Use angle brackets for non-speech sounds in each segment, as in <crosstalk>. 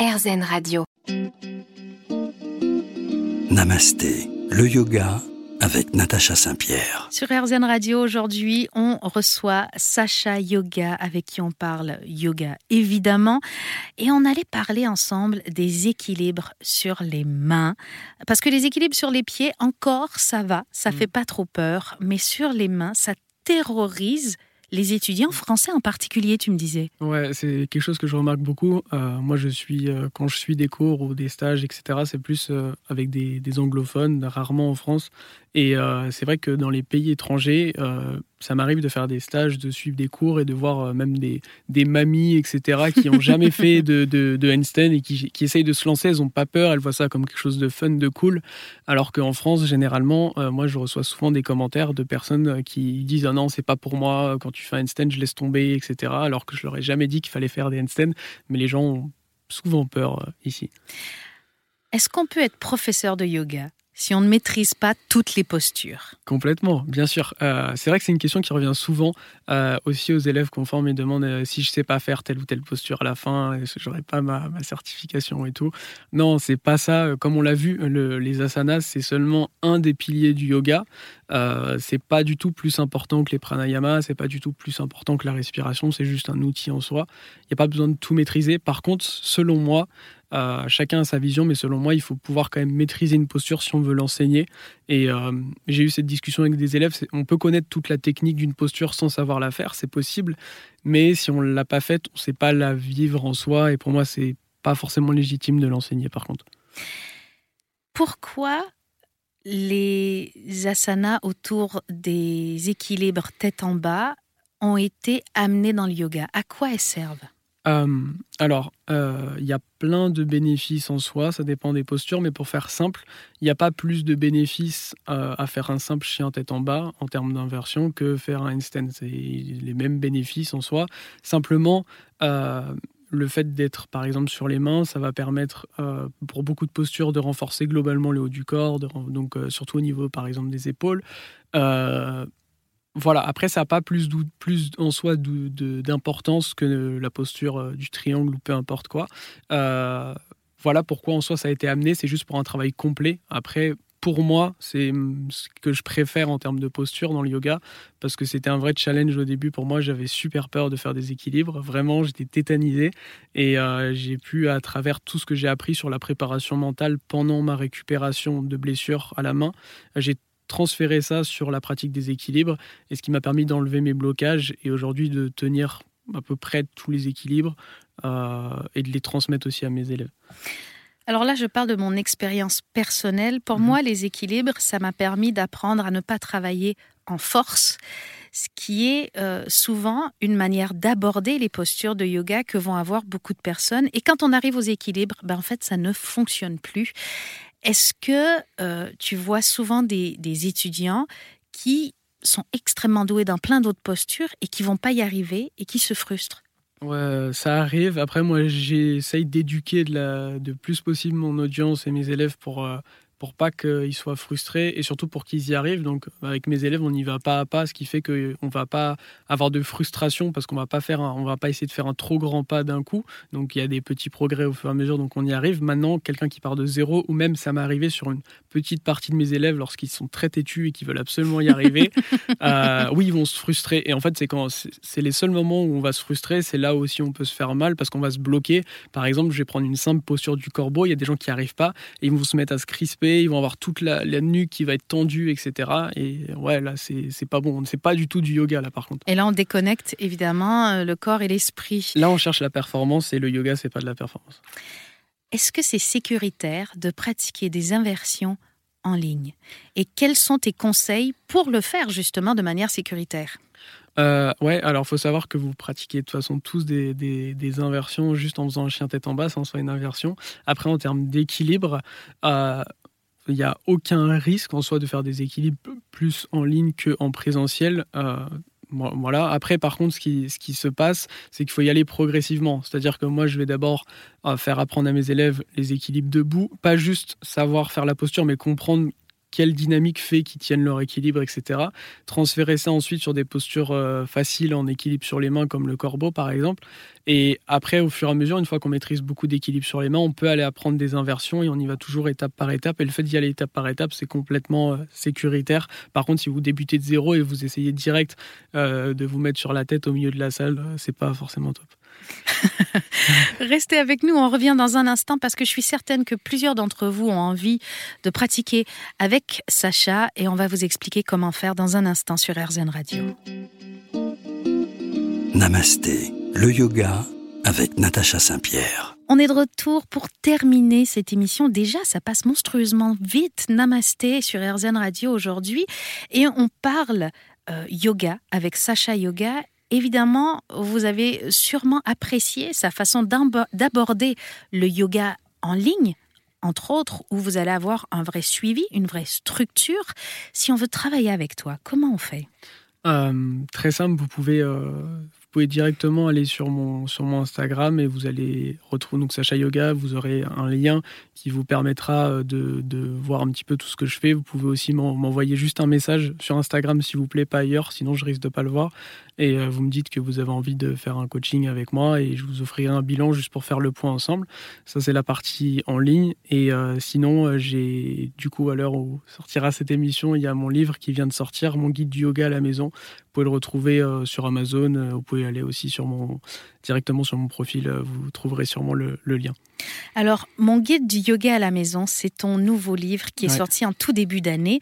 RZN Radio. Namasté, le yoga avec Natacha Saint-Pierre. Sur RZN Radio, aujourd'hui, on reçoit Sacha Yoga, avec qui on parle yoga, évidemment. Et on allait parler ensemble des équilibres sur les mains. Parce que les équilibres sur les pieds, encore, ça va, ça Mm. fait pas trop peur. Mais sur les mains, ça terrorise les étudiants français en particulier, tu me disais. Ouais, c'est quelque chose que je remarque beaucoup. Euh, moi, je suis euh, quand je suis des cours ou des stages, etc. C'est plus euh, avec des, des anglophones, rarement en France. Et euh, c'est vrai que dans les pays étrangers, euh, ça m'arrive de faire des stages, de suivre des cours et de voir euh, même des, des mamies, etc. qui n'ont jamais fait de, de, de handstand et qui, qui essayent de se lancer. Elles n'ont pas peur. Elles voient ça comme quelque chose de fun, de cool. Alors qu'en France, généralement, moi, je reçois souvent des commentaires de personnes qui disent ah non, c'est pas pour moi. Quand tu fais un handstand, je laisse tomber, etc. Alors que je leur ai jamais dit qu'il fallait faire des handstands. Mais les gens ont souvent peur ici. Est-ce qu'on peut être professeur de yoga? Si on ne maîtrise pas toutes les postures Complètement, bien sûr. Euh, c'est vrai que c'est une question qui revient souvent euh, aussi aux élèves qu'on forme et demandent euh, si je sais pas faire telle ou telle posture à la fin, que j'aurai pas ma, certification et tout. Non, c'est pas ça. Comme on l'a vu, le- les asanas c'est seulement un des piliers du yoga. C'est pas du tout plus important que les pranayamas, c'est pas du tout plus important que la respiration. C'est juste un outil en soi. Il n'y a pas besoin de tout maîtriser. Par contre, selon moi, chacun a sa vision, mais selon moi, il faut pouvoir quand même maîtriser une posture si on veut l'enseigner. Et euh, j'ai eu cette discussion avec des élèves. On peut connaître toute la technique d'une posture sans savoir la faire, c'est possible. Mais si on ne l'a pas faite, on ne sait pas la vivre en soi. Et pour moi, c'est pas forcément légitime de l'enseigner, par contre. Pourquoi les asanas autour des équilibres tête en bas ont été amenés dans le yoga? À quoi elles servent? Euh, alors, euh, il y a plein de bénéfices en soi, ça dépend des postures, mais pour faire simple, il n'y a pas plus de bénéfices euh, à faire un simple chien tête en bas en termes d'inversion que faire un handstand. C'est les mêmes bénéfices en soi. Simplement, euh, le fait d'être par exemple sur les mains, ça va permettre pour beaucoup de postures de renforcer globalement le haut du corps, donc surtout au niveau par exemple des épaules. Voilà, après, ça n'a pas plus, plus en soi d'importance que la posture euh, du triangle ou peu importe quoi. Euh, voilà pourquoi en soi ça a été amené, c'est juste pour un travail complet. Après, pour moi, c'est hum, ce que je préfère en termes de posture dans le yoga, parce que c'était un vrai challenge au début. Pour moi, j'avais super peur de faire des équilibres. Vraiment, j'étais tétanisé. Et euh, j'ai pu, à travers tout ce que j'ai appris sur la préparation mentale pendant ma récupération de blessures à la main, j'ai transféré ça sur la pratique des équilibres et ce qui m'a permis d'enlever mes blocages et aujourd'hui de tenir à peu près tous les équilibres euh, et de les transmettre aussi à mes élèves. Alors là, je parle de mon expérience personnelle. Pour Mhm. moi, les équilibres, ça m'a permis d'apprendre à ne pas travailler en force, ce qui est euh, souvent une manière d'aborder les postures de yoga que vont avoir beaucoup de personnes. Et quand on arrive aux équilibres, ben en fait, ça ne fonctionne plus. Est-ce que euh, tu vois souvent des, étudiants qui sont extrêmement doués dans plein d'autres postures et qui vont pas y arriver et qui se frustrent? Ouais, ça arrive. Après, moi, j'essaye d'éduquer de plus possible mon audience et mes élèves pour, euh, pour pas qu'ils soient frustrés et surtout pour qu'ils y arrivent. Donc, avec mes élèves, on y va pas à pas, ce qui fait qu'on va pas avoir de frustration parce qu'on va pas faire, un- on va pas essayer de faire un trop grand pas d'un coup. Donc, il y a des petits progrès au fur et à mesure. Donc, on y arrive. Maintenant, quelqu'un qui part de zéro ou même ça m'est arrivé sur une petite partie de mes élèves lorsqu'ils sont très têtus et qui veulent absolument y arriver. <laughs> euh, oui, ils vont se frustrer. Et en fait, c'est quand c'est les seuls moments où on va se frustrer. C'est là aussi on peut se faire mal parce qu'on va se bloquer. Par exemple, je vais prendre une simple posture du corbeau. Il y a des gens qui n'y arrivent pas et ils vont se mettre à se crisper. Ils vont avoir toute la, la nuque qui va être tendue, etc. Et ouais, là, c'est pas bon. C'est pas du tout du yoga là, par contre. Et là, on déconnecte évidemment euh, le corps et l'esprit. Là, on cherche la performance et le yoga, c'est pas de la performance. Est-ce que c'est sécuritaire de pratiquer des inversions en ligne? Et quels sont tes conseils pour le faire justement de manière sécuritaire? Euh, ouais, alors faut savoir que vous pratiquez de toute façon tous des, des- des inversions juste en faisant un chien tête en bas, sans soit une inversion. Après, en termes d'équilibre, euh, il n'y a aucun risque en soi de faire des équilibres plus en ligne qu'en présentiel. Euh, Voilà. Après, par contre, ce qui, ce qui se passe, c'est qu'il faut y aller progressivement. C'est-à-dire que moi, je vais d'abord euh, faire apprendre à mes élèves les équilibres debout, pas juste savoir faire la posture, mais comprendre quelle dynamique fait qu'ils tiennent leur équilibre, etc. Transférer ça ensuite sur des postures euh, faciles en équilibre sur les mains, comme le corbeau par exemple. Et après, au fur et à mesure, une fois qu'on maîtrise beaucoup d'équilibre sur les mains, on peut aller apprendre des inversions et on y va toujours étape par étape. Et le fait d'y aller étape par étape, c'est complètement euh, sécuritaire. Par contre, si vous débutez de zéro et vous essayez direct euh, de vous mettre sur la tête au milieu de la salle, c'est pas forcément top. <laughs> Restez avec nous, on revient dans un instant parce que je suis certaine que plusieurs d'entre vous ont envie de pratiquer avec Sacha et on va vous expliquer comment faire dans un instant sur RZN Radio. Namasté, le yoga avec Natacha Saint-Pierre. On est de retour pour terminer cette émission. Déjà, ça passe monstrueusement vite. Namasté sur RZN Radio aujourd'hui. Et on parle euh, yoga avec Sacha Yoga Évidemment, vous avez sûrement apprécié sa façon d'aborder le yoga en ligne, entre autres, où vous allez avoir un vrai suivi, une vraie structure. Si on veut travailler avec toi, comment on fait? Euh, Très simple, vous pouvez, euh, pouvez directement aller sur mon, sur mon Instagram et vous allez retrouver donc Sacha Yoga. Vous aurez un lien qui vous permettra euh, de, de voir un petit peu tout ce que je fais. Vous pouvez aussi m'envoyer juste un message sur Instagram, s'il vous plaît, pas ailleurs, sinon je risque de pas le voir. Et euh, vous me dites que vous avez envie de faire un coaching avec moi et je vous offrirai un bilan juste pour faire le point ensemble. Ça, c'est la partie en ligne. Et euh, sinon, j'ai du coup, à l'heure où sortira cette émission, il y a mon livre qui vient de sortir, mon guide du yoga à la maison. Vous pouvez le retrouver sur Amazon. Vous pouvez aller aussi sur mon, directement sur mon profil, euh, vous trouverez sûrement le, lien. Alors, mon guide du yoga à la maison, c'est ton nouveau livre qui est sorti en tout début d'année.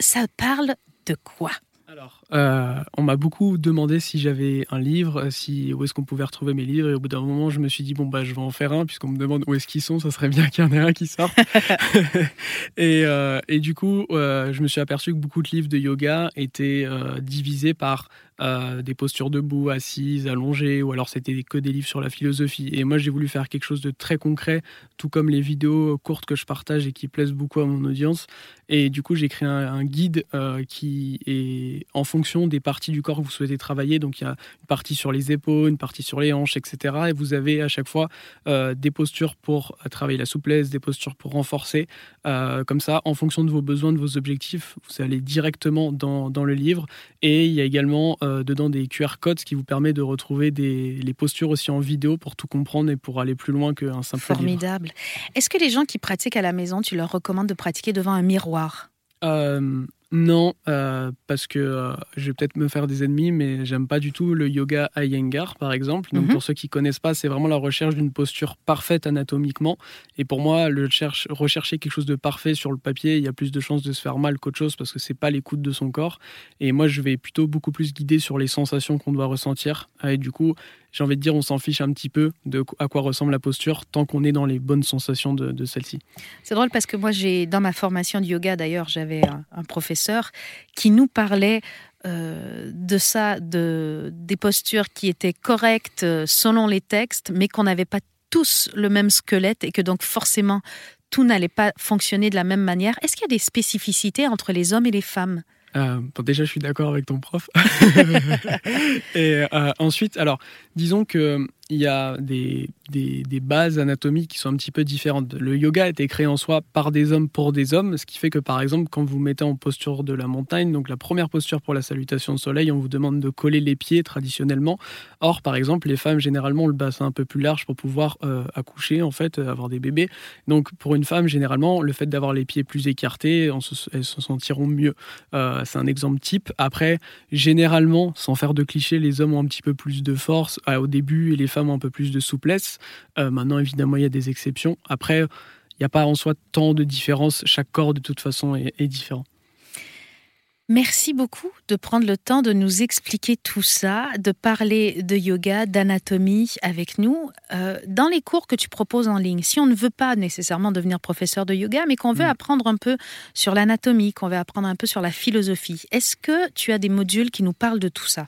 Ça parle de quoi? Alors, euh, on m'a beaucoup demandé si j'avais un livre, si où est-ce qu'on pouvait retrouver mes livres. Et au bout d'un moment, je me suis dit bon bah je vais en faire un puisqu'on me demande où est-ce qu'ils sont. Ça serait bien qu'il y en ait un qui sorte. <laughs> <laughs> et, euh, et, du coup, je me suis aperçu que beaucoup de livres de yoga étaient divisés par euh, des postures debout, assises, allongées, ou alors c'était que des livres sur la philosophie. Et moi, j'ai voulu faire quelque chose de très concret, tout comme les vidéos courtes que je partage et qui plaisent beaucoup à mon audience. Et du coup, j'ai créé un, guide euh, qui est en fonction des parties du corps que vous souhaitez travailler. Donc, il y a une partie sur les épaules, une partie sur les hanches, etc. Et vous avez à chaque fois euh, des postures pour travailler la souplesse, des postures pour renforcer. comme ça, en fonction de vos besoins, de vos objectifs, vous allez directement dans, dans le livre. Et il y a également euh, dedans des QR codes, ce qui vous permet de retrouver des, les postures aussi en vidéo pour tout comprendre et pour aller plus loin qu'un simple Formidable. Est-ce que les gens qui pratiquent à la maison, tu leur recommandes de pratiquer devant un miroir? Euh, non, euh, parce que euh, je vais peut-être me faire des ennemis, mais j'aime pas du tout le yoga Iyengar, par exemple. Donc, mhm. pour ceux qui connaissent pas, c'est vraiment la recherche d'une posture parfaite anatomiquement. Et pour moi, le cherche, rechercher quelque chose de parfait sur le papier, il y a plus de chances de se faire mal qu'autre chose parce que c'est pas l'écoute de son corps. Et moi, je vais plutôt beaucoup plus guider sur les sensations qu'on doit ressentir. Et du coup, j'ai envie de dire, on s'en fiche un petit peu de à quoi ressemble la posture tant qu'on est dans les bonnes sensations de, celle-ci. C'est drôle parce que moi, j'ai dans ma formation de yoga, d'ailleurs, j'avais un, professeur qui nous parlait euh, de ça, de, des postures qui étaient correctes euh, selon les textes, mais qu'on n'avait pas tous le même squelette et que donc forcément tout n'allait pas fonctionner de la même manière. Est-ce qu'il y a des spécificités entre les hommes et les femmes? Euh, bon, déjà, je suis d'accord avec ton prof. <laughs> et euh, ensuite, alors, disons que il y a des, des, bases anatomiques qui sont un petit peu différentes. Le yoga a été créé en soi par des hommes pour des hommes, ce qui fait que par exemple, quand vous mettez en posture de la montagne, donc la première posture pour la salutation au soleil, on vous demande de coller les pieds traditionnellement. Or, par exemple, les femmes généralement ont le bassin un peu plus large pour pouvoir euh, accoucher, en fait, euh, avoir des bébés. Donc, pour une femme, généralement, le fait d'avoir les pieds plus écartés, elles se sentiront mieux. Euh, c'est un exemple type. Après, généralement, sans faire de clichés, les hommes ont un petit peu plus de force au début et les femmes un peu plus de souplesse. Euh, maintenant, évidemment, il y a des exceptions. Après, il n'y a pas en soi tant de différence. Chaque corps, de toute façon, est, différent. Merci beaucoup de prendre le temps de nous expliquer tout ça, de parler de yoga, d'anatomie avec nous. Euh, dans les cours que tu proposes en ligne, si on ne veut pas nécessairement devenir professeur de yoga, mais qu'on veut mm. apprendre un peu sur l'anatomie, qu'on veut apprendre un peu sur la philosophie, est-ce que tu as des modules qui nous parlent de tout ça?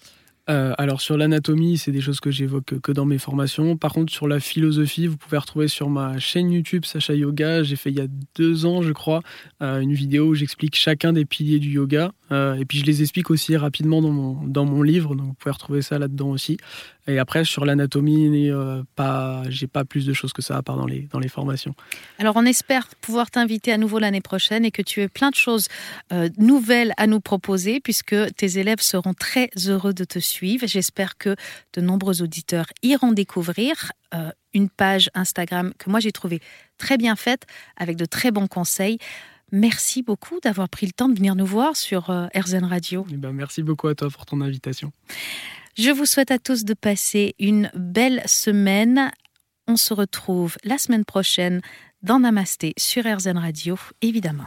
Euh, alors sur l'anatomie, c'est des choses que j'évoque que dans mes formations. Par contre, sur la philosophie, vous pouvez retrouver sur ma chaîne YouTube Sacha Yoga. J'ai fait il y a deux ans, je crois, euh, une vidéo où j'explique chacun des piliers du yoga. Euh, et puis je les explique aussi rapidement dans mon, dans mon livre, donc vous pouvez retrouver ça là-dedans aussi. Et après, sur l'anatomie, pas, j'ai pas plus de choses que ça à part dans les, dans les formations. Alors, on espère pouvoir t'inviter à nouveau l'année prochaine et que tu aies plein de choses nouvelles à nous proposer, puisque tes élèves seront très heureux de te suivre. J'espère que de nombreux auditeurs iront découvrir euh, une page Instagram que moi j'ai trouvée très bien faite, avec de très bons conseils. Merci beaucoup d'avoir pris le temps de venir nous voir sur euh, RZN Radio. Eh ben, merci beaucoup à toi pour ton invitation. Je vous souhaite à tous de passer une belle semaine. On se retrouve la semaine prochaine dans Namasté sur RZN Radio, évidemment.